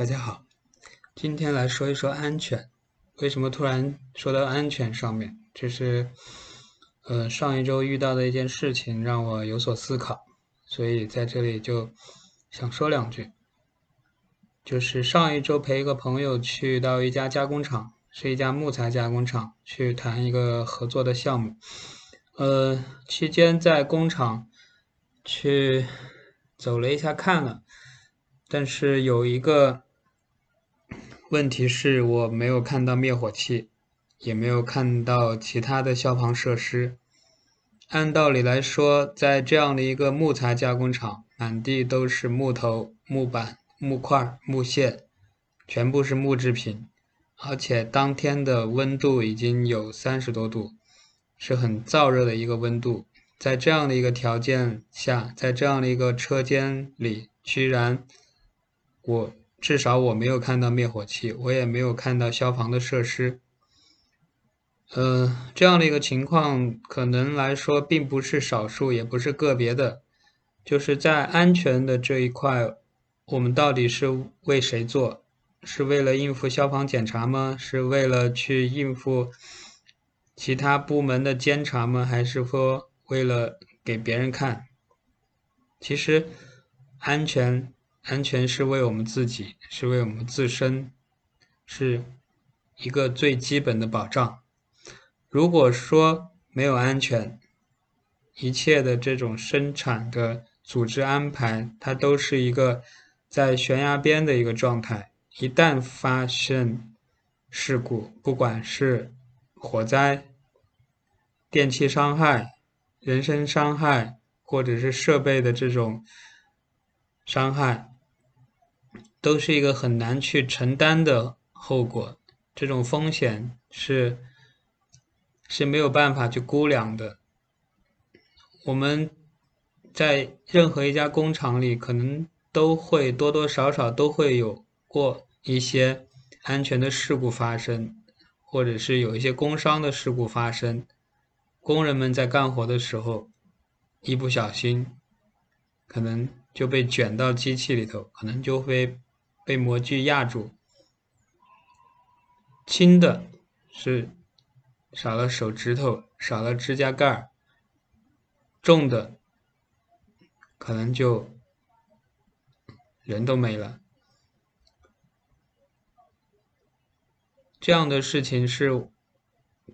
大家好，今天来说一说安全。为什么突然说到安全上面？这是，呃，上一周遇到的一件事情让我有所思考，所以在这里就想说两句。就是上一周陪一个朋友去到一家加工厂，是一家木材加工厂，去谈一个合作的项目。呃，期间在工厂去走了一下，看了。但是有一个问题是我没有看到灭火器，也没有看到其他的消防设施。按道理来说，在这样的一个木材加工厂，满地都是木头、木板、木块、木屑，全部是木制品，而且当天的温度已经有三十多度，是很燥热的一个温度。在这样的一个条件下，在这样的一个车间里，居然。我至少我没有看到灭火器，我也没有看到消防的设施。呃，这样的一个情况，可能来说并不是少数，也不是个别的。就是在安全的这一块，我们到底是为谁做？是为了应付消防检查吗？是为了去应付其他部门的监察吗？还是说为了给别人看？其实安全。安全是为我们自己，是为我们自身，是一个最基本的保障。如果说没有安全，一切的这种生产的组织安排，它都是一个在悬崖边的一个状态。一旦发生事故，不管是火灾、电气伤害、人身伤害，或者是设备的这种伤害。都是一个很难去承担的后果，这种风险是是没有办法去估量的。我们在任何一家工厂里，可能都会多多少少都会有过一些安全的事故发生，或者是有一些工伤的事故发生。工人们在干活的时候，一不小心，可能就被卷到机器里头，可能就会。被模具压住，轻的是少了手指头，少了指甲盖儿；重的可能就人都没了。这样的事情是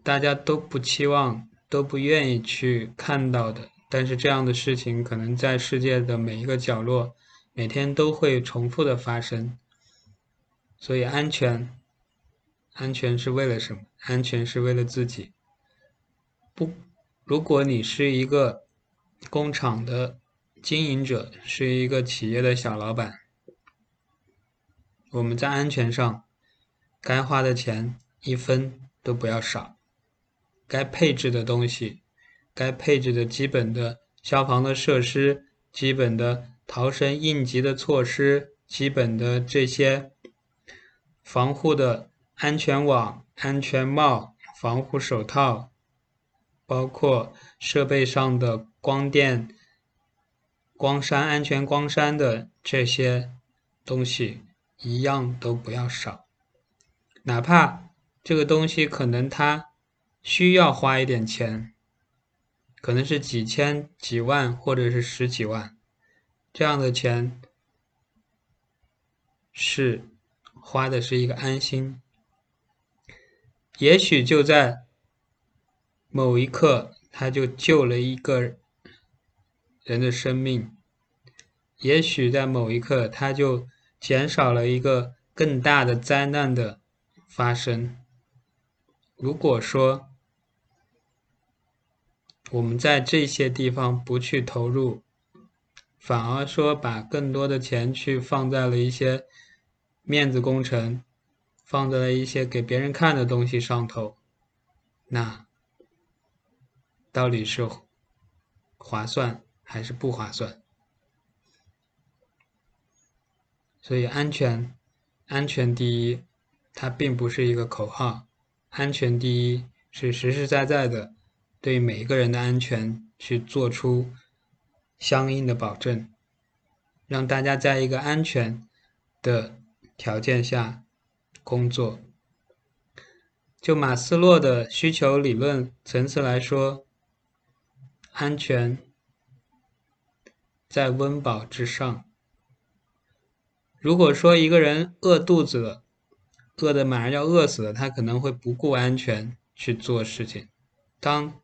大家都不期望、都不愿意去看到的。但是这样的事情可能在世界的每一个角落，每天都会重复的发生。所以，安全，安全是为了什么？安全是为了自己。不，如果你是一个工厂的经营者，是一个企业的小老板，我们在安全上该花的钱一分都不要少，该配置的东西，该配置的基本的消防的设施，基本的逃生应急的措施，基本的这些。防护的安全网、安全帽、防护手套，包括设备上的光电、光栅、安全光栅的这些东西，一样都不要少。哪怕这个东西可能它需要花一点钱，可能是几千、几万，或者是十几万，这样的钱是。花的是一个安心，也许就在某一刻，他就救了一个人的生命；也许在某一刻，他就减少了一个更大的灾难的发生。如果说我们在这些地方不去投入，反而说把更多的钱去放在了一些。面子工程放在了一些给别人看的东西上头，那到底是划算还是不划算？所以安全，安全第一，它并不是一个口号，安全第一是实实在在的对每一个人的安全去做出相应的保证，让大家在一个安全的。条件下工作。就马斯洛的需求理论层次来说，安全在温饱之上。如果说一个人饿肚子了，饿的马上要饿死了，他可能会不顾安全去做事情。当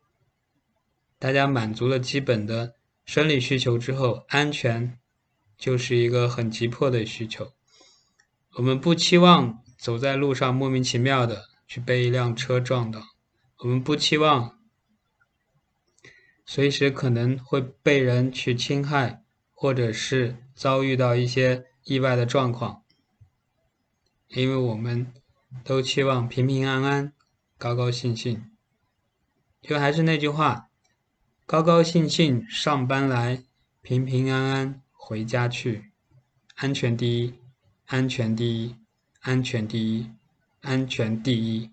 大家满足了基本的生理需求之后，安全就是一个很急迫的需求。我们不期望走在路上莫名其妙的。去被一辆车撞到，我们不期望随时可能会被人去侵害，或者是遭遇到一些意外的状况，因为我们都期望平平安安、高高兴兴。就还是那句话，高高兴兴上班来，平平安安回家去，安全第一，安全第一，安全第一。安全第一。